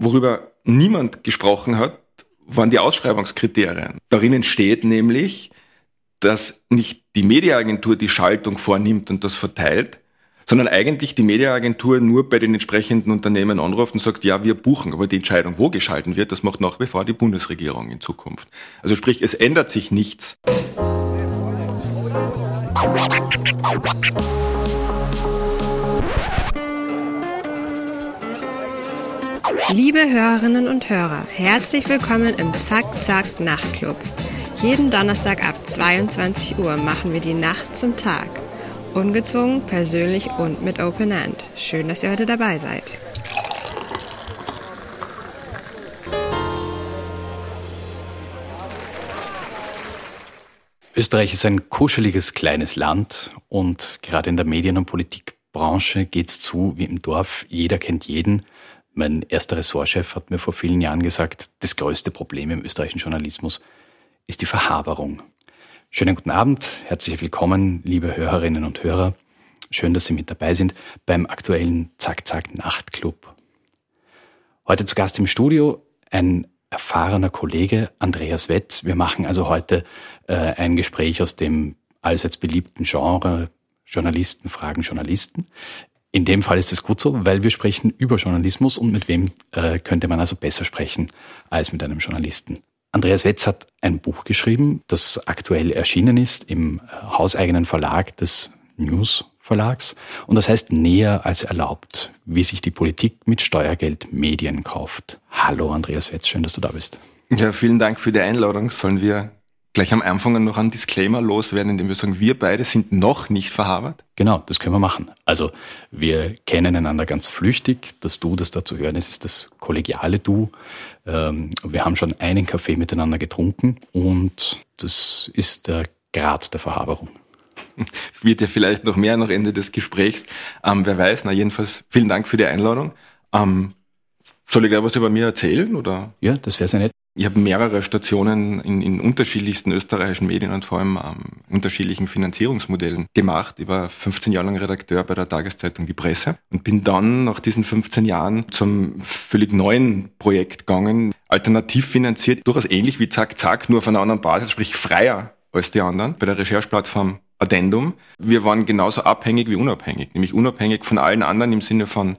worüber niemand gesprochen hat, waren die Ausschreibungskriterien. Darin steht nämlich, dass nicht die Mediaagentur die Schaltung vornimmt und das verteilt, sondern eigentlich die Mediaagentur nur bei den entsprechenden Unternehmen anruft und sagt, ja, wir buchen, aber die Entscheidung, wo geschalten wird, das macht nach wie vor die Bundesregierung in Zukunft. Also sprich, es ändert sich nichts. Liebe Hörerinnen und Hörer, herzlich willkommen im Zack Zack Nachtclub. Jeden Donnerstag ab 22 Uhr machen wir die Nacht zum Tag. Ungezwungen, persönlich und mit Open End. Schön, dass ihr heute dabei seid. Österreich ist ein kuscheliges kleines Land und gerade in der Medien- und Politikbranche geht's zu wie im Dorf. Jeder kennt jeden. Mein erster Ressortchef hat mir vor vielen Jahren gesagt, das größte Problem im österreichischen Journalismus ist die Verhaberung. Schönen guten Abend, herzlich willkommen, liebe Hörerinnen und Hörer. Schön, dass Sie mit dabei sind beim aktuellen Zack Zack Nachtclub. Heute zu Gast im Studio ein erfahrener Kollege, Andreas Wetz. Wir machen also heute äh, ein Gespräch aus dem allseits beliebten Genre Journalisten fragen Journalisten. In dem Fall ist es gut so, weil wir sprechen über Journalismus und mit wem äh, könnte man also besser sprechen als mit einem Journalisten. Andreas Wetz hat ein Buch geschrieben, das aktuell erschienen ist im äh, hauseigenen Verlag des News Verlags und das heißt Näher als erlaubt, wie sich die Politik mit Steuergeld Medien kauft. Hallo Andreas Wetz, schön, dass du da bist. Ja, vielen Dank für die Einladung. Sollen wir gleich am Anfang noch einen Disclaimer loswerden, indem wir sagen, wir beide sind noch nicht verhabert? Genau, das können wir machen. Also wir kennen einander ganz flüchtig. Das Du, das da zu hören ist, ist das kollegiale Du. Ähm, wir haben schon einen Kaffee miteinander getrunken und das ist der Grad der Verhaberung. Wird ja vielleicht noch mehr nach Ende des Gesprächs. Ähm, wer weiß, na jedenfalls vielen Dank für die Einladung. Ähm, soll ich gleich was über mir erzählen? Oder? Ja, das wäre sehr nett. Ich habe mehrere Stationen in, in unterschiedlichsten österreichischen Medien und vor allem ähm, unterschiedlichen Finanzierungsmodellen gemacht. Ich war 15 Jahre lang Redakteur bei der Tageszeitung Die Presse und bin dann nach diesen 15 Jahren zum völlig neuen Projekt gegangen, alternativ finanziert, durchaus ähnlich wie Zack Zack, nur auf einer anderen Basis, sprich freier als die anderen, bei der Rechercheplattform Addendum. Wir waren genauso abhängig wie unabhängig, nämlich unabhängig von allen anderen im Sinne von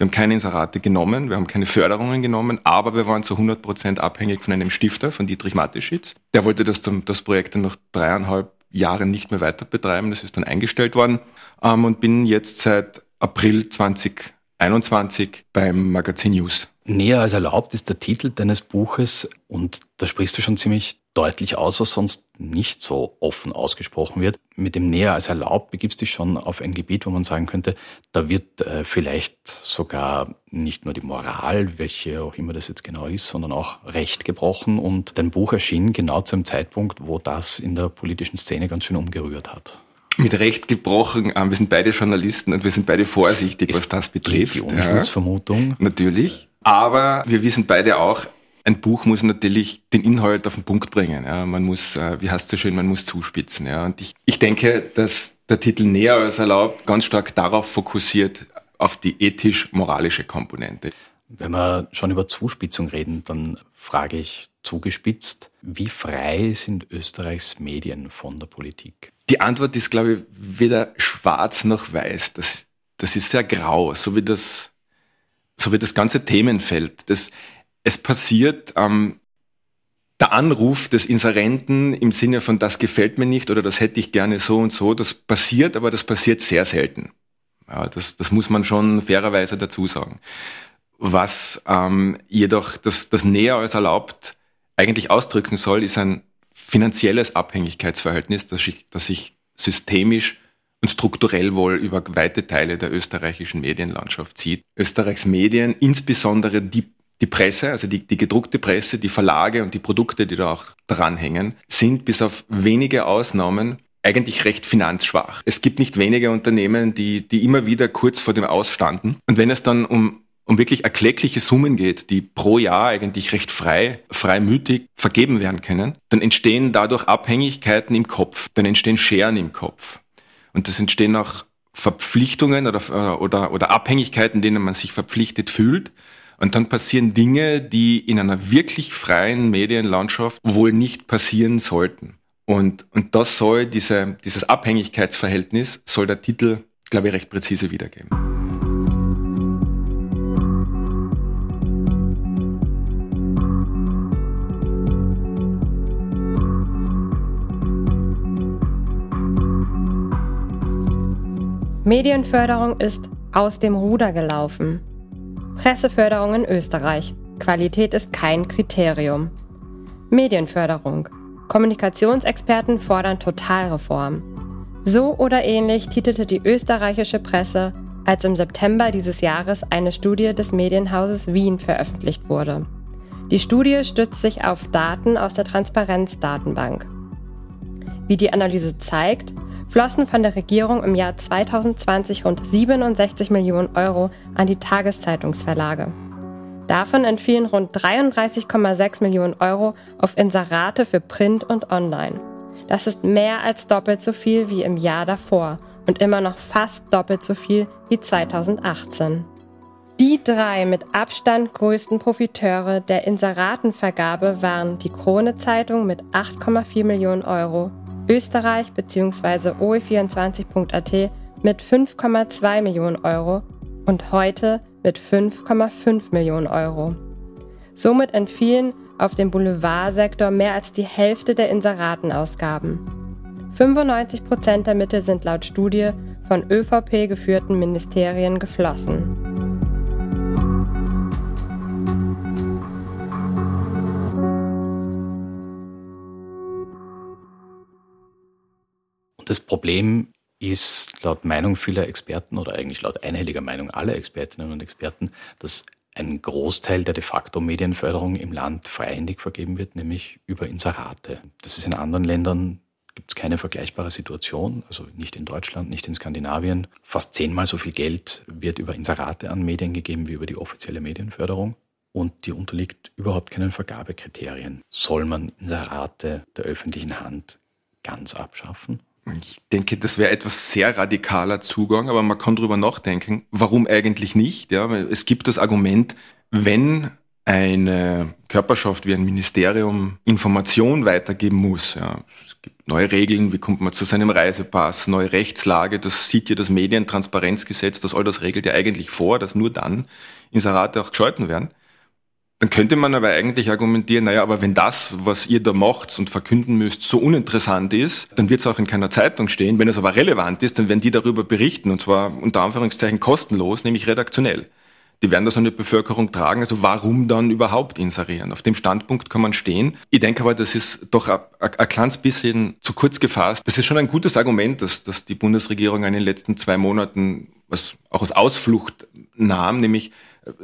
wir haben keine Inserate genommen, wir haben keine Förderungen genommen, aber wir waren zu 100 Prozent abhängig von einem Stifter, von Dietrich Mateschitz. Der wollte das, das Projekt dann nach dreieinhalb Jahren nicht mehr weiter betreiben. Das ist dann eingestellt worden ähm, und bin jetzt seit April 2021 beim Magazin News. Näher als erlaubt ist der Titel deines Buches und da sprichst du schon ziemlich deutlich aus, was sonst nicht so offen ausgesprochen wird. Mit dem näher als erlaubt begibst du dich schon auf ein Gebiet, wo man sagen könnte, da wird äh, vielleicht sogar nicht nur die Moral, welche auch immer das jetzt genau ist, sondern auch Recht gebrochen. Und dein Buch erschien genau zu einem Zeitpunkt, wo das in der politischen Szene ganz schön umgerührt hat mit Recht gebrochen. Ähm, wir sind beide Journalisten und wir sind beide vorsichtig, es was das betrifft. Die Unschuldsvermutung. Ja, natürlich. Aber wir wissen beide auch, ein Buch muss natürlich den Inhalt auf den Punkt bringen. Ja. Man muss, äh, wie heißt es so schön, man muss zuspitzen. Ja. Und ich, ich denke, dass der Titel näher als erlaubt ganz stark darauf fokussiert, auf die ethisch-moralische Komponente. Wenn wir schon über Zuspitzung reden, dann frage ich zugespitzt, wie frei sind Österreichs Medien von der Politik? Die Antwort ist, glaube ich, weder schwarz noch weiß. Das, das ist sehr grau, so wie das, so wie das ganze Themenfeld. Das, es passiert ähm, der Anruf des Inserenten im Sinne von das gefällt mir nicht oder das hätte ich gerne so und so, das passiert, aber das passiert sehr selten. Ja, das, das muss man schon fairerweise dazu sagen. Was ähm, jedoch das, das näher als erlaubt eigentlich ausdrücken soll, ist ein finanzielles Abhängigkeitsverhältnis, das sich, das sich systemisch und strukturell wohl über weite Teile der österreichischen Medienlandschaft zieht. Österreichs Medien, insbesondere die die Presse, also die, die gedruckte Presse, die Verlage und die Produkte, die da auch dran hängen, sind bis auf wenige Ausnahmen eigentlich recht finanzschwach. Es gibt nicht wenige Unternehmen, die, die immer wieder kurz vor dem Ausstanden. Und wenn es dann um, um wirklich erkleckliche Summen geht, die pro Jahr eigentlich recht frei, freimütig vergeben werden können, dann entstehen dadurch Abhängigkeiten im Kopf, dann entstehen Scheren im Kopf. Und das entstehen auch Verpflichtungen oder, oder, oder Abhängigkeiten, denen man sich verpflichtet fühlt Und dann passieren Dinge, die in einer wirklich freien Medienlandschaft wohl nicht passieren sollten. Und, und das soll, diese, dieses Abhängigkeitsverhältnis, soll der Titel, glaube ich, recht präzise wiedergeben. Medienförderung ist aus dem Ruder gelaufen. Presseförderung in Österreich. Qualität ist kein Kriterium. Medienförderung. Kommunikationsexperten fordern Totalreform. So oder ähnlich titelte die österreichische Presse, als im September dieses Jahres eine Studie des Medienhauses Wien veröffentlicht wurde. Die Studie stützt sich auf Daten aus der Transparenzdatenbank. Wie die Analyse zeigt, flossen von der Regierung im Jahr 2020 rund 67 Millionen Euro an die Tageszeitungsverlage. Davon entfielen rund 33,6 Millionen Euro auf Inserate für Print und Online. Das ist mehr als doppelt so viel wie im Jahr davor und immer noch fast doppelt so viel wie 2018. Die drei mit Abstand größten Profiteure der Inseratenvergabe waren die Krone Zeitung mit 8,4 Millionen Euro, Österreich bzw. oe24.at mit 5,2 Millionen Euro und heute mit 5,5 Millionen Euro. Somit entfielen auf dem Boulevardsektor mehr als die Hälfte der Inseratenausgaben. 95 Prozent der Mittel sind laut Studie von ÖVP geführten Ministerien geflossen. Das Problem ist laut Meinung vieler Experten oder eigentlich laut einhelliger Meinung aller Expertinnen und Experten, dass ein Großteil der de facto Medienförderung im Land freihändig vergeben wird, nämlich über Inserate. Das ist in anderen Ländern gibt es keine vergleichbare Situation, also nicht in Deutschland, nicht in Skandinavien. Fast zehnmal so viel Geld wird über Inserate an Medien gegeben wie über die offizielle Medienförderung. Und die unterliegt überhaupt keinen Vergabekriterien. Soll man Inserate der öffentlichen Hand ganz abschaffen? Ich denke, das wäre etwas sehr radikaler Zugang, aber man kann darüber nachdenken, warum eigentlich nicht. Ja? Es gibt das Argument, wenn eine Körperschaft wie ein Ministerium Information weitergeben muss. Ja. Es gibt neue Regeln, wie kommt man zu seinem Reisepass, neue Rechtslage, das sieht ja das Medientransparenzgesetz, das all das regelt ja eigentlich vor, dass nur dann Inserate auch geschalten werden. Dann könnte man aber eigentlich argumentieren, naja, aber wenn das, was ihr da macht und verkünden müsst, so uninteressant ist, dann wird es auch in keiner Zeitung stehen. Wenn es aber relevant ist, dann werden die darüber berichten und zwar unter Anführungszeichen kostenlos, nämlich redaktionell. Die werden das an die Bevölkerung tragen, also warum dann überhaupt inserieren? Auf dem Standpunkt kann man stehen. Ich denke aber, das ist doch ein, ein kleines bisschen zu kurz gefasst. Das ist schon ein gutes Argument, dass, dass die Bundesregierung in den letzten zwei Monaten was auch aus Ausflucht nahm, nämlich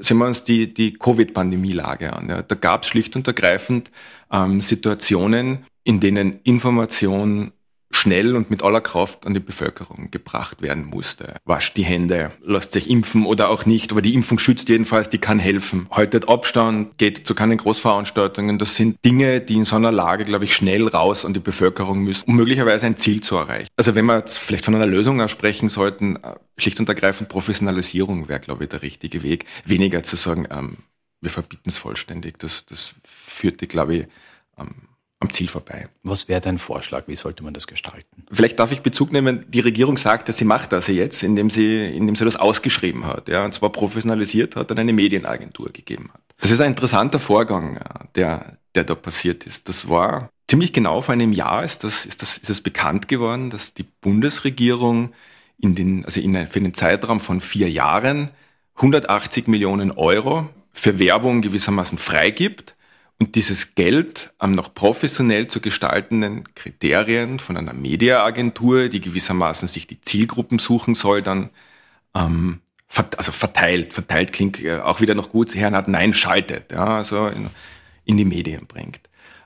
sehen wir uns die, die Covid-Pandemie-Lage an. Ja. Da gab es schlicht und ergreifend ähm, Situationen, in denen Information schnell und mit aller Kraft an die Bevölkerung gebracht werden musste. Wascht die Hände, lasst sich impfen oder auch nicht, aber die Impfung schützt jedenfalls, die kann helfen. Haltet Abstand, geht zu keinen Großveranstaltungen. Das sind Dinge, die in so einer Lage, glaube ich, schnell raus an die Bevölkerung müssen, um möglicherweise ein Ziel zu erreichen. Also wenn wir jetzt vielleicht von einer Lösung sprechen sollten, äh, schlicht und ergreifend Professionalisierung wäre, glaube ich, der richtige Weg. Weniger zu sagen, ähm, wir verbieten es vollständig. Das, das führte, glaube ich, ähm, am Ziel vorbei. Was wäre dein Vorschlag? Wie sollte man das gestalten? Vielleicht darf ich Bezug nehmen. Die Regierung sagt, dass sie macht das jetzt, indem sie, indem sie das ausgeschrieben hat, ja, und zwar professionalisiert hat und eine Medienagentur gegeben hat. Das ist ein interessanter Vorgang, der, der da passiert ist. Das war ziemlich genau vor einem Jahr ist das, ist das, ist es bekannt geworden, dass die Bundesregierung in den, also in, für einen Zeitraum von vier Jahren 180 Millionen Euro für Werbung gewissermaßen freigibt und dieses Geld am noch professionell zu gestaltenden Kriterien von einer Mediaagentur, die gewissermaßen sich die Zielgruppen suchen soll, dann ähm, also verteilt, verteilt klingt äh, auch wieder noch gut, Herrn Nein schaltet, ja, also in, in die Medien bringt.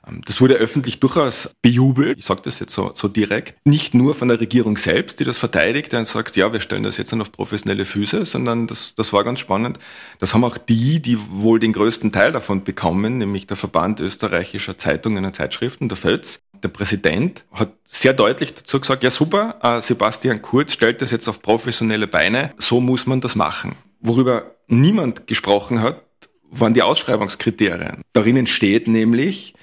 Ähm, das wurde öffentlich durchaus bejubelt, ich sage das jetzt so, so direkt, nicht nur von der Regierung selbst, die das verteidigt und sagt, ja, wir stellen das jetzt dann auf professionelle Füße, sondern das, das war ganz spannend. Das haben auch die, die wohl den größten Teil davon bekommen, nämlich der Verband österreichischer Zeitungen und Zeitschriften, der FÖTZ. Der Präsident hat sehr deutlich dazu gesagt, ja super, äh, Sebastian Kurz stellt das jetzt auf professionelle Beine, so muss man das machen. Worüber niemand gesprochen hat, waren die Ausschreibungskriterien. Darin steht nämlich,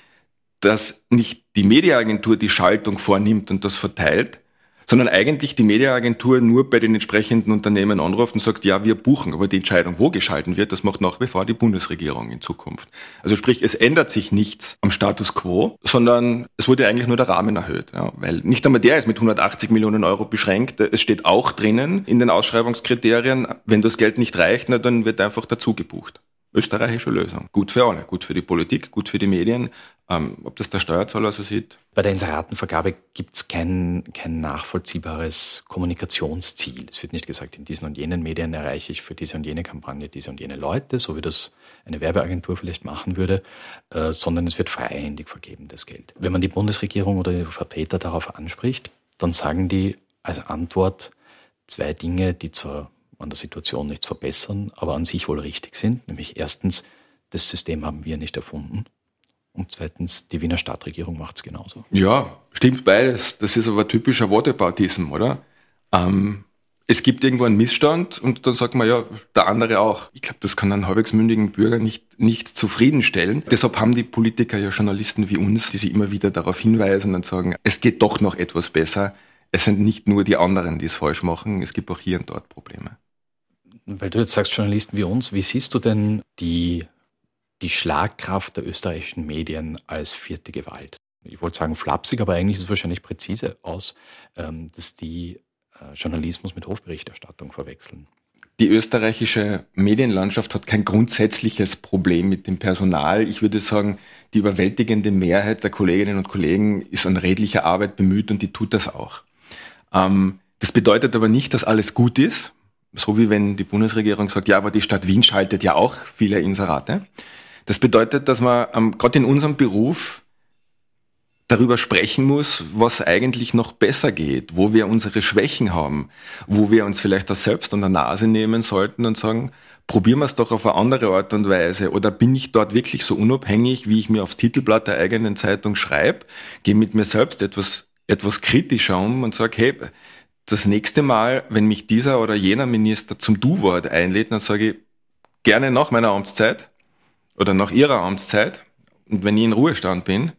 dass nicht die Mediaagentur die Schaltung vornimmt und das verteilt, sondern eigentlich die Mediaagentur nur bei den entsprechenden Unternehmen anruft und sagt, ja, wir buchen, aber die Entscheidung, wo geschalten wird, das macht nach wie vor die Bundesregierung in Zukunft. Also sprich, es ändert sich nichts am Status quo, sondern es wurde eigentlich nur der Rahmen erhöht, ja, weil nicht einmal der ist mit 180 Millionen Euro beschränkt. Es steht auch drinnen in den Ausschreibungskriterien, wenn das Geld nicht reicht, na, dann wird einfach dazu gebucht österreichische Lösung. Gut für alle, gut für die Politik, gut für die Medien. Ähm, ob das der Steuerzahler so sieht? Bei der Inseratenvergabe gibt es kein, kein nachvollziehbares Kommunikationsziel. Es wird nicht gesagt, in diesen und jenen Medien erreiche ich für diese und jene Kampagne diese und jene Leute, so wie das eine Werbeagentur vielleicht machen würde, äh, sondern es wird freihändig vergeben, das Geld. Wenn man die Bundesregierung oder die Vertreter darauf anspricht, dann sagen die als Antwort zwei Dinge, die zwar an der Situation nichts verbessern, aber an sich wohl richtig sind. Nämlich erstens, das System haben wir nicht erfunden. Und zweitens, die Wiener Stadtregierung macht es genauso. Ja, stimmt beides. Das ist aber typischer Whataboutism, oder? Ähm, es gibt irgendwo einen Missstand und dann sagt man ja, der andere auch. Ich glaube, das kann einen halbwegs mündigen Bürger nicht, nicht zufriedenstellen. Deshalb haben die Politiker ja Journalisten wie uns, die sich immer wieder darauf hinweisen und sagen, es geht doch noch etwas besser. Es sind nicht nur die anderen, die es falsch machen, es gibt auch hier und dort Probleme. Weil du jetzt sagst, Journalisten wie uns, wie siehst du denn die, die Schlagkraft der österreichischen Medien als vierte Gewalt? Ich wollte sagen flapsig, aber eigentlich ist es wahrscheinlich präzise aus, ähm, dass die äh, Journalismus mit Hofberichterstattung verwechseln. Die österreichische Medienlandschaft hat kein grundsätzliches Problem mit dem Personal. Ich würde sagen, die überwältigende Mehrheit der Kolleginnen und Kollegen ist an redlicher Arbeit bemüht und die tut das auch. Ähm, das bedeutet aber nicht, dass alles gut ist so wie wenn die Bundesregierung sagt, ja, aber die Stadt Wien schaltet ja auch viele Inserate. Das bedeutet, dass man ähm, gerade in unserem Beruf darüber sprechen muss, was eigentlich noch besser geht, wo wir unsere Schwächen haben, wo wir uns vielleicht das selbst an der Nase nehmen sollten und sagen, probieren wir es doch auf eine andere Art und Weise. Oder bin ich dort wirklich so unabhängig, wie ich mir aufs Titelblatt der eigenen Zeitung schreibe, gehe mit mir selbst etwas, etwas kritischer um und sage, hey, das nächste Mal, wenn mich dieser oder jener Minister zum Du-Wort einlädt, dann sage ich gerne nach meiner Amtszeit oder nach ihrer Amtszeit und wenn ich in Ruhestand bin.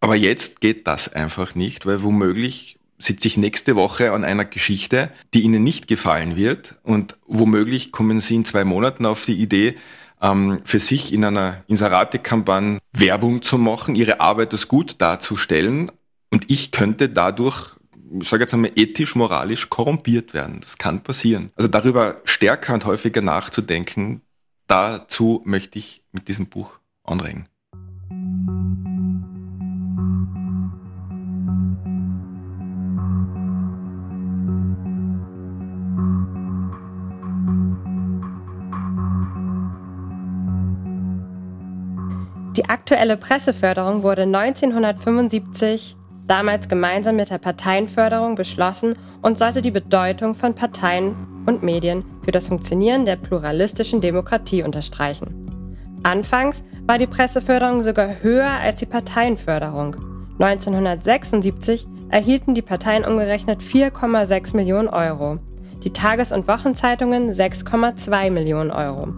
Aber jetzt geht das einfach nicht, weil womöglich sitze ich nächste Woche an einer Geschichte, die Ihnen nicht gefallen wird und womöglich kommen Sie in zwei Monaten auf die Idee, ähm, für sich in einer Inserate-Kampagne Werbung zu machen, Ihre Arbeit als gut darzustellen und ich könnte dadurch ich sage jetzt einmal, ethisch, moralisch korrumpiert werden. Das kann passieren. Also darüber stärker und häufiger nachzudenken, dazu möchte ich mit diesem Buch anregen. Die aktuelle Presseförderung wurde 1975 damals gemeinsam mit der Parteienförderung beschlossen und sollte die Bedeutung von Parteien und Medien für das Funktionieren der pluralistischen Demokratie unterstreichen. Anfangs war die Presseförderung sogar höher als die Parteienförderung. 1976 erhielten die Parteien umgerechnet 4,6 Millionen Euro, die Tages- und Wochenzeitungen 6,2 Millionen Euro.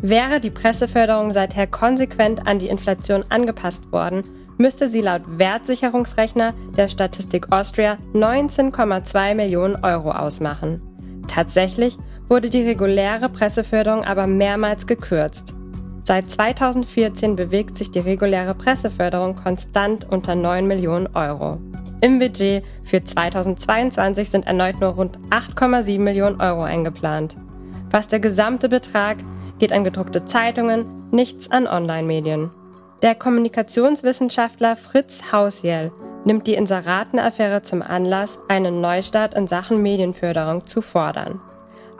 Wäre die Presseförderung seither konsequent an die Inflation angepasst worden, müsste sie laut Wertsicherungsrechner der Statistik Austria 19,2 Millionen Euro ausmachen. Tatsächlich wurde die reguläre Presseförderung aber mehrmals gekürzt. Seit 2014 bewegt sich die reguläre Presseförderung konstant unter 9 Millionen Euro. Im Budget für 2022 sind erneut nur rund 8,7 Millionen Euro eingeplant. Fast der gesamte Betrag geht an gedruckte Zeitungen, nichts an Online-Medien. Der Kommunikationswissenschaftler Fritz Hausjell nimmt die Inseratenaffäre zum Anlass, einen Neustart in Sachen Medienförderung zu fordern.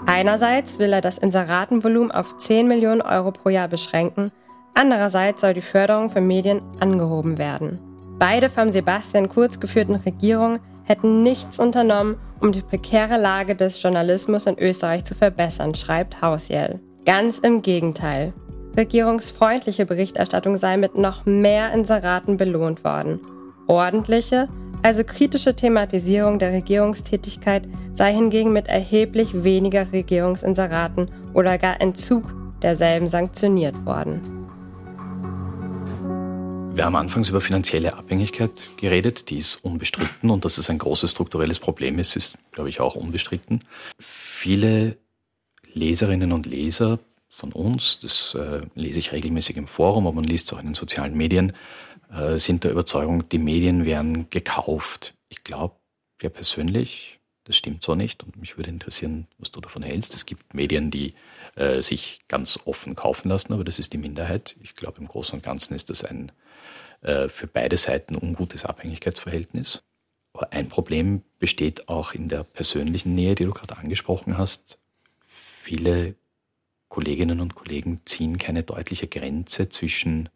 Einerseits will er das Inseratenvolumen auf 10 Millionen Euro pro Jahr beschränken, andererseits soll die Förderung für Medien angehoben werden. Beide vom Sebastian Kurz geführten Regierungen hätten nichts unternommen, um die prekäre Lage des Journalismus in Österreich zu verbessern, schreibt Hausjell. Ganz im Gegenteil regierungsfreundliche Berichterstattung sei mit noch mehr Inseraten belohnt worden. Ordentliche, also kritische Thematisierung der Regierungstätigkeit sei hingegen mit erheblich weniger Regierungsinseraten oder gar Entzug derselben sanktioniert worden. Wir haben anfangs über finanzielle Abhängigkeit geredet, die ist unbestritten und dass es ein großes strukturelles Problem ist, ist, glaube ich, auch unbestritten. Viele Leserinnen und Leser von uns, das äh, lese ich regelmäßig im Forum, aber man liest es auch in den sozialen Medien, äh, sind der Überzeugung, die Medien werden gekauft. Ich glaube ja persönlich, das stimmt so nicht und mich würde interessieren, was du davon hältst. Es gibt Medien, die äh, sich ganz offen kaufen lassen, aber das ist die Minderheit. Ich glaube, im Großen und Ganzen ist das ein äh, für beide Seiten ungutes Abhängigkeitsverhältnis. Aber ein Problem besteht auch in der persönlichen Nähe, die du gerade angesprochen hast. Viele Kolleginnen und Kollegen ziehen keine deutliche Grenze zwischen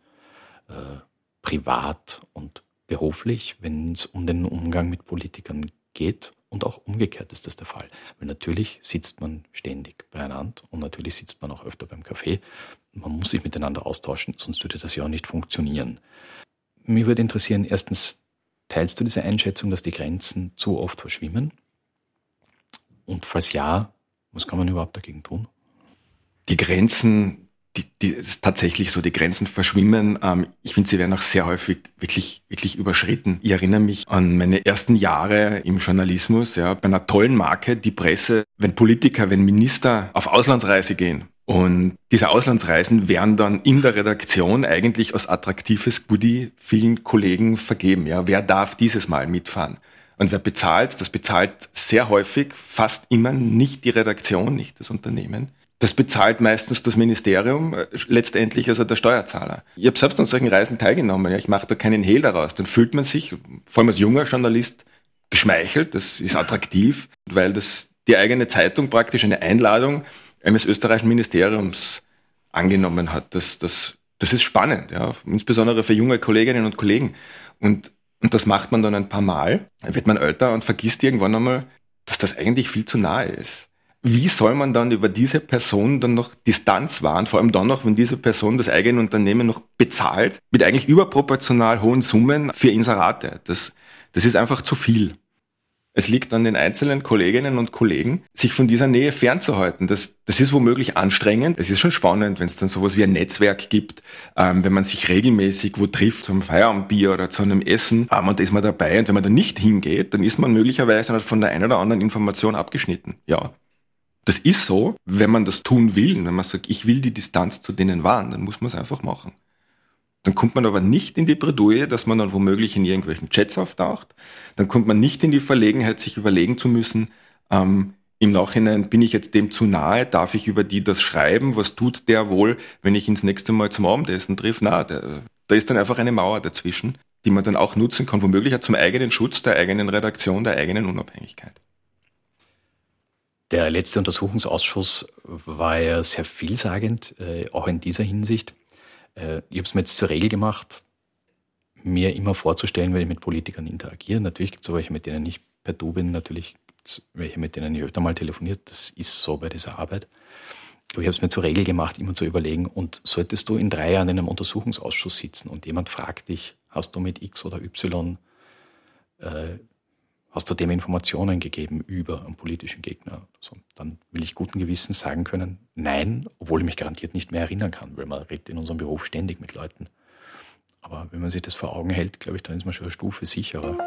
äh, privat und beruflich, wenn es um den Umgang mit Politikern geht. Und auch umgekehrt ist das der Fall. Weil natürlich sitzt man ständig beieinander und natürlich sitzt man auch öfter beim Café. Man muss sich miteinander austauschen, sonst würde das ja auch nicht funktionieren. Mir würde interessieren, erstens, teilst du diese Einschätzung, dass die Grenzen zu oft verschwimmen? Und falls ja, was kann man überhaupt dagegen tun? Die Grenzen, die, die tatsächlich so, die Grenzen verschwimmen. Ähm, ich finde, sie werden auch sehr häufig wirklich, wirklich überschritten. Ich erinnere mich an meine ersten Jahre im Journalismus, ja, bei einer tollen Marke, die Presse, wenn Politiker, wenn Minister auf Auslandsreise gehen, und diese Auslandsreisen werden dann in der Redaktion eigentlich als attraktives Goodie vielen Kollegen vergeben. Ja, wer darf dieses Mal mitfahren? Und wer bezahlt? Das bezahlt sehr häufig, fast immer nicht die Redaktion, nicht das Unternehmen. Das bezahlt meistens das Ministerium, äh, letztendlich also der Steuerzahler. Ich habe selbst an solchen Reisen teilgenommen. Ja. Ich mache da keinen Hehl daraus. Dann fühlt man sich, vor allem als junger Journalist, geschmeichelt. Das ist attraktiv, weil das die eigene Zeitung praktisch eine Einladung eines österreichischen Ministeriums angenommen hat. Das, das, das ist spannend, ja, insbesondere für junge Kolleginnen und Kollegen. Und, und das macht man dann ein paar Mal, dann wird man älter und vergisst irgendwann einmal, dass das eigentlich viel zu nahe ist. Wie soll man dann über diese Person dann noch Distanz wahren, vor allem dann noch, wenn diese Person das eigene Unternehmen noch bezahlt, mit eigentlich überproportional hohen Summen für Inserate. Das, das ist einfach zu viel. Es liegt an den einzelnen Kolleginnen und Kollegen, sich von dieser Nähe fernzuhalten. Das, das ist womöglich anstrengend. Es ist schon spannend, wenn es dann sowas wie ein Netzwerk gibt, ähm, wenn man sich regelmäßig wo trifft, zum Feierabendbier oder zu einem Essen, ähm, und da ist man dabei. Und wenn man da nicht hingeht, dann ist man möglicherweise von der einen oder anderen Information abgeschnitten. Ja. Das ist so, wenn man das tun will, wenn man sagt, ich will die Distanz zu denen wahren, dann muss man es einfach machen. Dann kommt man aber nicht in die Bredouille, dass man dann womöglich in irgendwelchen Chats auftaucht. Dann kommt man nicht in die Verlegenheit, sich überlegen zu müssen, ähm, im Nachhinein bin ich jetzt dem zu nahe, darf ich über die das schreiben, was tut der wohl, wenn ich ihn das nächste Mal zum Abendessen treffe? Na, da ist dann einfach eine Mauer dazwischen, die man dann auch nutzen kann, womöglich auch zum eigenen Schutz der eigenen Redaktion, der eigenen Unabhängigkeit. Der letzte Untersuchungsausschuss war ja sehr vielsagend, äh, auch in dieser Hinsicht. Äh, ich habe es mir jetzt zur Regel gemacht, mir immer vorzustellen, wenn ich mit Politikern interagiere. Natürlich gibt es welche, mit denen ich per Du bin, natürlich gibt es welche, mit denen ich öfter mal telefoniert. Das ist so bei dieser Arbeit. Aber ich habe es mir zur Regel gemacht, immer zu überlegen, und solltest du in drei Jahren in einem Untersuchungsausschuss sitzen und jemand fragt dich, hast du mit X oder Y äh, hast du dem Informationen gegeben über einen politischen Gegner? So, dann will ich guten Gewissens sagen können, nein, obwohl ich mich garantiert nicht mehr erinnern kann, weil man redet in unserem Beruf ständig mit Leuten. Aber wenn man sich das vor Augen hält, glaube ich, dann ist man schon eine Stufe sicherer.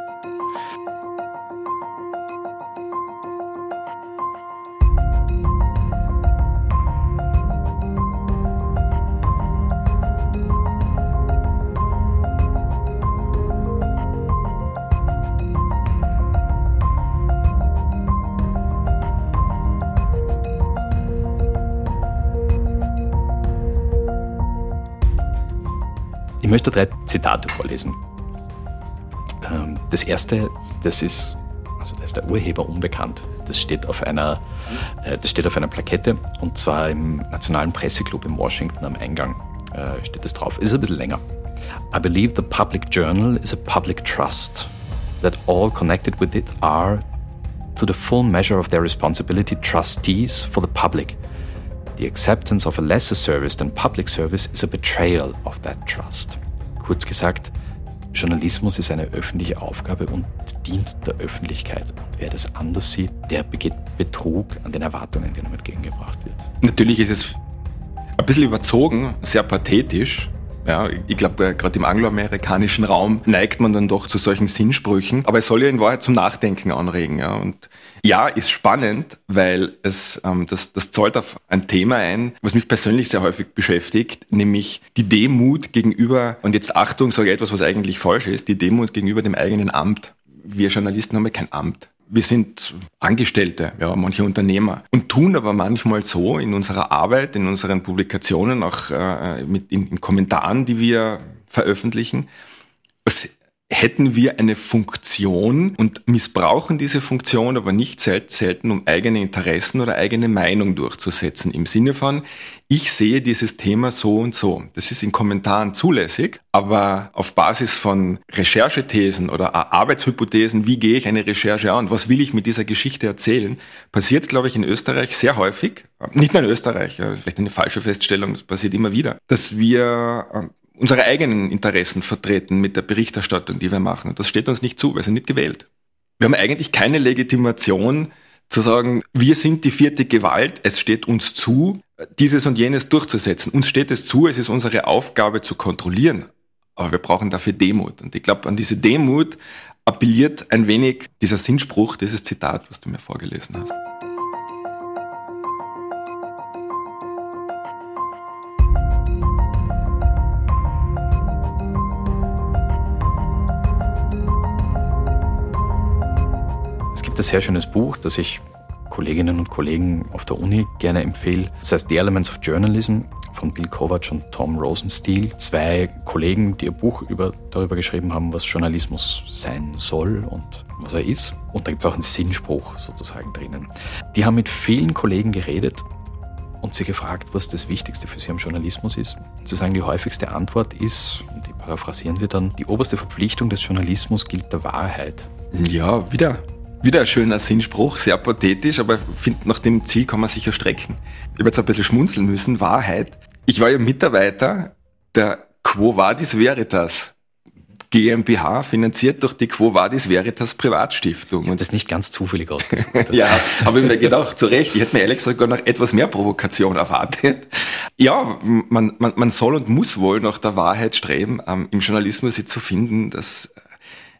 Möchte drei Zitate vorlesen. Ähm, das erste, das ist, also da ist der Urheber unbekannt. Das steht auf einer, äh, das steht auf einer Plakette und zwar im Nationalen Presseclub in Washington am Eingang äh, steht das drauf. Ist ein bisschen länger. I believe the public journal is a public trust, that all connected with it are, to the full measure of their responsibility, trustees for the public. The acceptance of a lesser service than public service is a betrayal of that trust. Kurz gesagt, Journalismus ist eine öffentliche Aufgabe und dient der Öffentlichkeit. Und wer das anders sieht, der begeht Betrug an den Erwartungen, die ihm entgegengebracht wird. Natürlich ist es ein bisschen überzogen, sehr pathetisch. Ja, ich glaube, gerade im angloamerikanischen Raum neigt man dann doch zu solchen Sinnsprüchen. Aber es soll ja in Wahrheit zum Nachdenken anregen. Ja. Und ja, ist spannend, weil es ähm, das, das zahlt auf ein Thema ein, was mich persönlich sehr häufig beschäftigt, nämlich die Demut gegenüber, und jetzt Achtung, sage ich etwas, was eigentlich falsch ist, die Demut gegenüber dem eigenen Amt. Wir Journalisten haben ja kein Amt. Wir sind Angestellte, ja, manche Unternehmer und tun aber manchmal so in unserer Arbeit, in unseren Publikationen, auch äh, mit in, in Kommentaren, die wir veröffentlichen, als hätten wir eine Funktion und missbrauchen diese Funktion aber nicht selten, um eigene Interessen oder eigene Meinung durchzusetzen. Im Sinne von, ich sehe dieses Thema so und so. Das ist in Kommentaren zulässig, aber auf Basis von Recherchethesen oder Arbeitshypothesen, wie gehe ich eine Recherche an, was will ich mit dieser Geschichte erzählen, passiert es, glaube ich, in Österreich sehr häufig, nicht nur in Österreich, vielleicht eine falsche Feststellung, das passiert immer wieder, dass wir ähm, unsere eigenen Interessen vertreten mit der Berichterstattung, die wir machen. Und das steht uns nicht zu, wir sind nicht gewählt. Wir haben eigentlich keine Legitimation zu sagen, wir sind die vierte Gewalt, es steht uns zu, dieses und jenes durchzusetzen. Uns steht es zu, es ist unsere Aufgabe zu kontrollieren. Aber wir brauchen dafür Demut. Und ich glaube, an diese Demut appelliert ein wenig dieser Sinnspruch, dieses Zitat, was du mir vorgelesen hast. Ein sehr schönes Buch, das ich Kolleginnen und Kollegen auf der Uni gerne empfehle. Das heißt The Elements of Journalism von Bill Kovac und Tom Rosenstiel. Zwei Kollegen, die ein Buch über, darüber geschrieben haben, was Journalismus sein soll und was er ist. Und da gibt es auch einen Sinnspruch sozusagen drinnen. Die haben mit vielen Kollegen geredet und sie gefragt, was das Wichtigste für sie am Journalismus ist. Sie sagen, die häufigste Antwort ist, und die paraphrasieren sie dann, die oberste Verpflichtung des Journalismus gilt der Wahrheit. Ja, wieder wieder ein schöner Sinnspruch, sehr pathetisch, aber ich finde, nach dem Ziel kann man sich ja strecken. Ich habe jetzt ein bisschen schmunzeln müssen. Wahrheit. Ich war ja Mitarbeiter der Quo Vadis Veritas. GmbH, finanziert durch die Quo Vadis Veritas Privatstiftung. Und das ist nicht ganz zufällig ausgesucht. ja, aber ich mir gedacht, zu Recht, ich hätte mir ehrlich gesagt gar noch etwas mehr Provokation erwartet. Ja, man, man, man soll und muss wohl nach der Wahrheit streben, ähm, im Journalismus sie zu finden, dass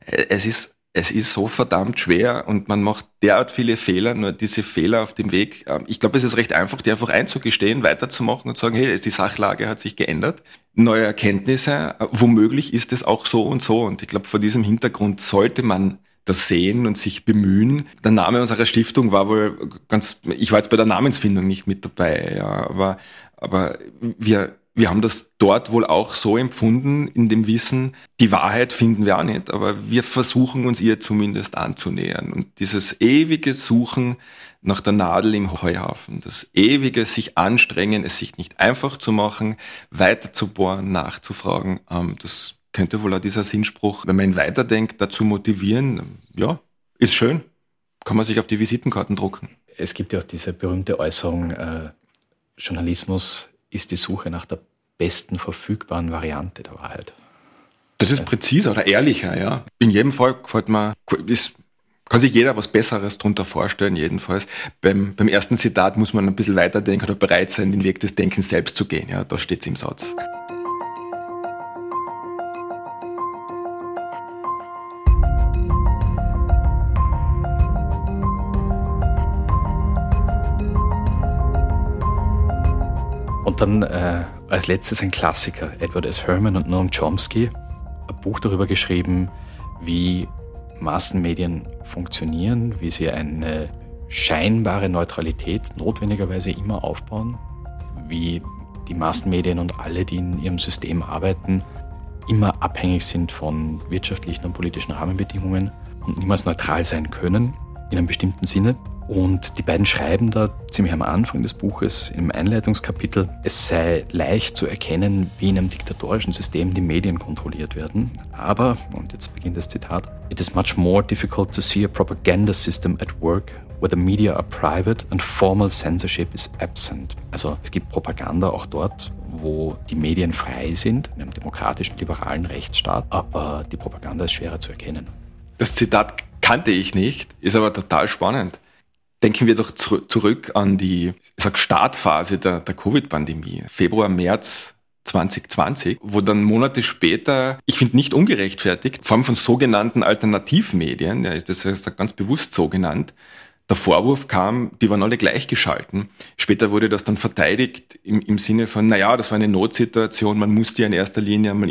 äh, es ist es ist so verdammt schwer und man macht derart viele Fehler, nur diese Fehler auf dem Weg. Ähm, ich glaube, es ist recht einfach, die einfach einzugestehen, weiterzumachen und zu sagen, hey, die Sachlage hat sich geändert, neue Erkenntnisse, äh, womöglich ist es auch so und so. Und ich glaube, vor diesem Hintergrund sollte man das sehen und sich bemühen. Der Name unserer Stiftung war wohl ganz, ich war jetzt bei der Namensfindung nicht mit dabei, ja, aber, aber wir, wir haben das dort wohl auch so empfunden, in dem Wissen, die Wahrheit finden wir auch nicht, aber wir versuchen uns ihr zumindest anzunähern. Und dieses ewige Suchen nach der Nadel im Heuhaufen, das ewige sich anstrengen, es sich nicht einfach zu machen, weiter zu bohren, nachzufragen, ähm, das könnte wohl auch dieser Sinnspruch, wenn man ihn weiterdenkt, dazu motivieren. Ja, ist schön. Kann man sich auf die Visitenkarten drucken. Es gibt ja auch diese berühmte Äußerung, äh, Journalismus ist die Suche nach der besten verfügbaren Variante der Wahrheit. Das ist präziser oder ehrlicher, ja. In jedem Fall gefällt mir, ist, kann sich jeder was Besseres darunter vorstellen, jedenfalls. Beim, beim ersten Zitat muss man ein bisschen weiterdenken oder bereit sein, den Weg des Denkens selbst zu gehen, ja. Da steht es im Satz. Und dann äh, als letztes ein Klassiker, Edward S. Herman und Noam Chomsky, ein Buch darüber geschrieben, wie Massenmedien funktionieren, wie sie eine scheinbare Neutralität notwendigerweise immer aufbauen, wie die Massenmedien und alle, die in ihrem System arbeiten, immer abhängig sind von wirtschaftlichen und politischen Rahmenbedingungen und niemals neutral sein können in einem bestimmten Sinne. Und die beiden schreiben da ziemlich am Anfang des Buches im Einleitungskapitel, es sei leicht zu erkennen, wie in einem diktatorischen System die Medien kontrolliert werden. Aber, und jetzt beginnt das Zitat, it is much more difficult to see a propaganda system at work where the media are private and formal censorship is absent. Also es gibt Propaganda auch dort, wo die Medien frei sind, in einem demokratischen, liberalen Rechtsstaat, aber die Propaganda ist schwerer zu erkennen. Das Zitat kannte ich nicht, ist aber total spannend. denken wir doch zurück an die sag, Startphase der, der Covid-Pandemie. Februar, März 2020, wo dann Monate später, ich finde nicht ungerechtfertigt, vor allem von sogenannten Alternativmedien, ja, das ist ganz bewusst so genannt, der Vorwurf kam, die waren alle gleichgeschalten. Später wurde das dann verteidigt im, im Sinne von, na ja, das war eine Notsituation, man musste ja in erster Linie einmal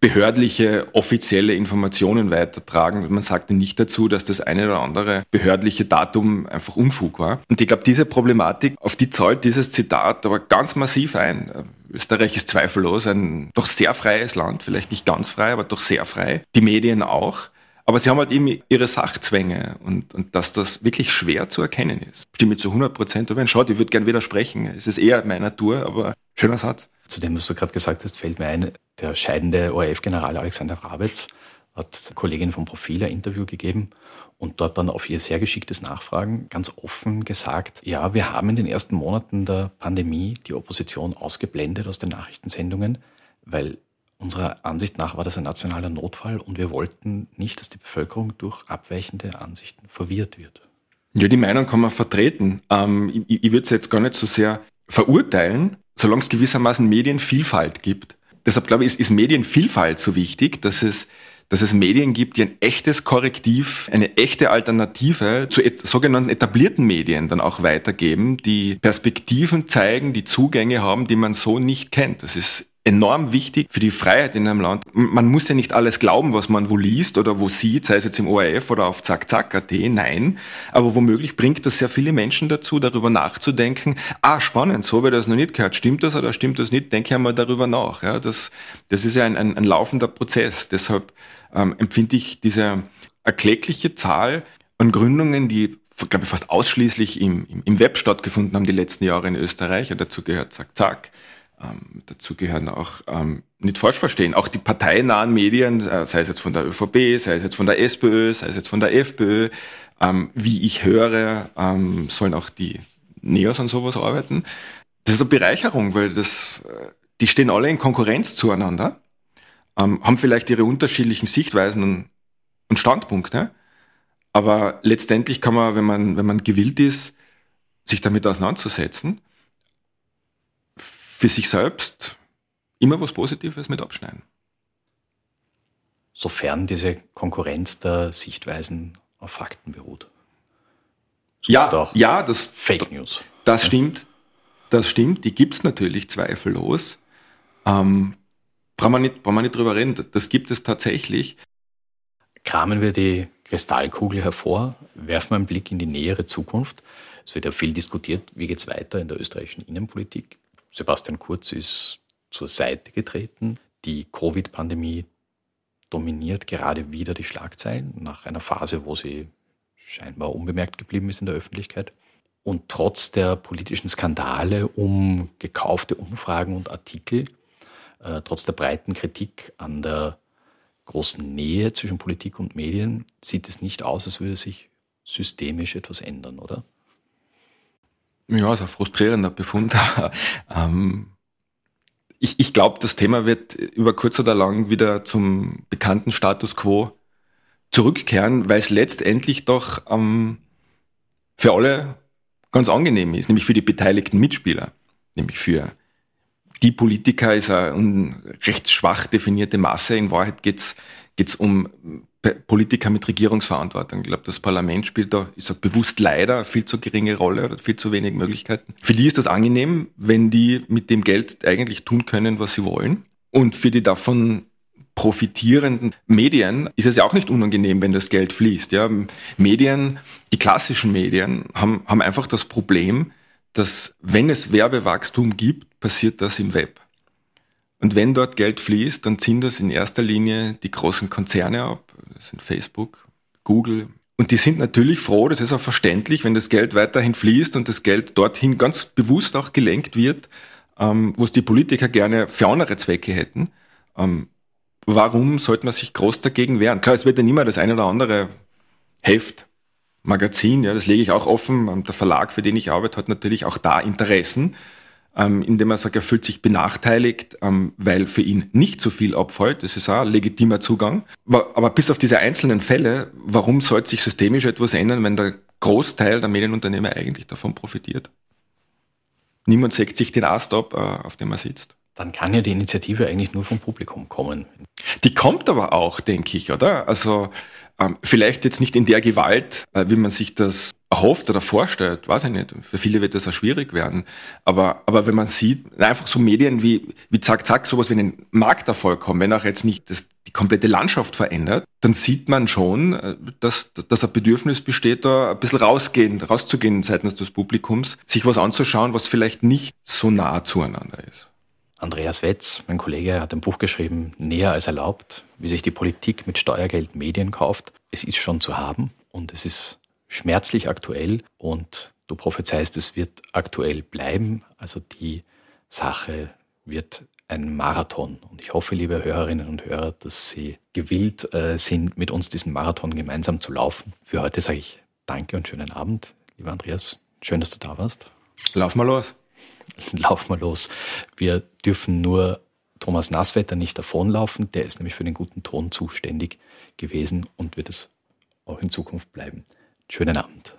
behördliche, offizielle Informationen weitertragen. Man sagte nicht dazu, dass das eine oder andere behördliche Datum einfach Unfug war. Und ich glaube, diese Problematik, auf die zahlt dieses Zitat aber ganz massiv ein. Österreich ist zweifellos ein doch sehr freies Land, vielleicht nicht ganz frei, aber doch sehr frei. Die Medien auch. Aber sie haben halt eben ihre Sachzwänge und, und dass das wirklich schwer zu erkennen ist. Stimme zu 100 Prozent überein. Schaut, ich würde gern widersprechen. Es ist eher meine Natur, aber schöner Satz. Zu dem, was du gerade gesagt hast, fällt mir ein, der scheidende ORF-General Alexander Rabetz hat Kollegin vom Profil ein Interview gegeben und dort dann auf ihr sehr geschicktes Nachfragen ganz offen gesagt, ja, wir haben in den ersten Monaten der Pandemie die Opposition ausgeblendet aus den Nachrichtensendungen, weil Unserer Ansicht nach war das ein nationaler Notfall und wir wollten nicht, dass die Bevölkerung durch abweichende Ansichten verwirrt wird. Ja, die Meinung kann man vertreten. Ähm, ich, ich würde es jetzt gar nicht so sehr verurteilen, solange es gewissermaßen Medienvielfalt gibt. Deshalb glaube ich, ist, ist Medienvielfalt so wichtig, dass es, dass es Medien gibt, die ein echtes Korrektiv, eine echte Alternative zu et sogenannten etablierten Medien dann auch weitergeben, die Perspektiven zeigen, die Zugänge haben, die man so nicht kennt. Das ist enorm wichtig für die Freiheit in einem Land. Man muss ja nicht alles glauben, was man wo liest oder wo sieht, sei es jetzt im ORF oder auf zackzack.at, nein. Aber womöglich bringt das sehr viele Menschen dazu, darüber nachzudenken, ah, spannend, so habe ich das noch nicht gehört, stimmt das oder stimmt das nicht, denke ich einmal darüber nach. Ja, das, das ist ja ein, ein, ein laufender Prozess. Deshalb ähm, empfinde ich diese erklägliche Zahl an Gründungen, die glaube ich, fast ausschließlich im, im Web stattgefunden haben die letzten Jahre in Österreich. Und dazu gehört Zack Zack, ähm, dazu gehören auch, ähm, nicht falsch verstehen, auch die parteinahen Medien, äh, sei es jetzt von der ÖVP, sei es jetzt von der SPÖ, sei es jetzt von der FPÖ, ähm, wie ich höre, ähm, sollen auch die Neos an sowas arbeiten. Das ist eine Bereicherung, weil das, äh, die stehen alle in Konkurrenz zueinander, ähm, haben vielleicht ihre unterschiedlichen Sichtweisen und, und Standpunkte, aber letztendlich kann man, wenn man, wenn man gewillt ist, sich damit auseinanderzusetzen, für sich selbst immer was Positives mit abschneiden. Sofern diese Konkurrenz der Sichtweisen auf Fakten beruht. So ja, ja, das Fake News. Das stimmt, das stimmt. Die gibt es natürlich zweifellos. Ähm, brauchen wir nicht, brauchen wir nicht drüber reden. Das gibt es tatsächlich. Kramen wir die Kristallkugel hervor, werfen wir einen Blick in die nähere Zukunft. Es wird ja viel diskutiert, wie geht es weiter in der österreichischen Innenpolitik. Sebastian Kurz ist zur Seite getreten. Die Covid-Pandemie dominiert gerade wieder die Schlagzeilen nach einer Phase, wo sie scheinbar unbemerkt geblieben ist in der Öffentlichkeit. Und trotz der politischen Skandale um gekaufte Umfragen und Artikel, äh, trotz der breiten Kritik an der großen Nähe zwischen Politik und Medien, sieht es nicht aus, als würde sich systemisch etwas ändern, oder? Ja, ist ein frustrierender Befund. ähm, ich ich glaube, das Thema wird über kurz oder lang wieder zum bekannten Status quo zurückkehren, weil es letztendlich doch ähm, für alle ganz angenehm ist, nämlich für die beteiligten Mitspieler, nämlich für die Politiker ist eine recht schwach definierte Masse. In Wahrheit geht's geht's um Politiker mit Regierungsverantwortung. Ich glaube, das Parlament spielt da, ich sage bewusst leider, viel zu geringe Rolle oder viel zu wenig Möglichkeiten. Für die ist das angenehm, wenn die mit dem Geld eigentlich tun können, was sie wollen. Und für die davon profitierenden Medien ist es ja auch nicht unangenehm, wenn das Geld fließt. Ja, Medien, die klassischen Medien haben, haben einfach das Problem, dass wenn es Werbewachstum gibt, passiert das im Web. Und wenn dort Geld fließt, dann ziehen das in erster Linie die großen Konzerne ab. Das sind Facebook, Google. Und die sind natürlich froh, das ist auch verständlich, wenn das Geld weiterhin fließt und das Geld dorthin ganz bewusst auch gelenkt wird, ähm, wo es die Politiker gerne für andere Zwecke hätten. Ähm, warum sollte man sich groß dagegen wehren? Klar, es wird ja nicht mehr das eine oder andere Heft, Magazin, ja, das lege ich auch offen. Der Verlag, für den ich arbeite, hat natürlich auch da Interessen ähm, indem er sagt, er fühlt sich benachteiligt, ähm, weil für ihn nicht so viel abfällt. Das ist auch ein legitimer Zugang. Aber bis auf diese einzelnen Fälle, warum sollte sich systemisch etwas ändern, wenn der Großteil der Medienunternehmer eigentlich davon profitiert. Niemand sägt sich den Ast ab, äh, auf dem er sitzt. Dann kann ja die Initiative eigentlich nur vom Publikum kommen. Die kommt aber auch, denke ich, oder? Also vielleicht jetzt nicht in der Gewalt, äh, wie man sich das erhofft oder vorstellt, weiß ich nicht. Für viele wird das auch schwierig werden. Aber, aber wenn man sieht, einfach so Medien wie, wie Zack Zack sowas wie einen Markterfolg haben, wenn auch jetzt nicht das, die komplette Landschaft verändert, dann sieht man schon, äh, dass, dass ein Bedürfnis besteht, da ein bisschen rausgehen, rauszugehen seitens des Publikums, sich was anzuschauen, was vielleicht nicht so nah zueinander ist. Andreas Wetz, mein Kollege, hat ein Buch geschrieben, Näher als erlaubt, wie sich die Politik mit Steuergeld Medien kauft. Es ist schon zu haben und es ist schmerzlich aktuell und du prophezeist, es wird aktuell bleiben. Also die Sache wird ein Marathon. Und ich hoffe, liebe Hörerinnen und Hörer, dass Sie gewillt äh, sind, mit uns diesen Marathon gemeinsam zu laufen. Für heute sage ich Danke und schönen Abend, lieber Andreas. Schön, dass du da warst. Lauf mal los. Lauf mal los. Wir dürfen nur Thomas Nasswetter nicht davonlaufen. Der ist nämlich für den guten Ton zuständig gewesen und wird es auch in Zukunft bleiben. Schönen Abend.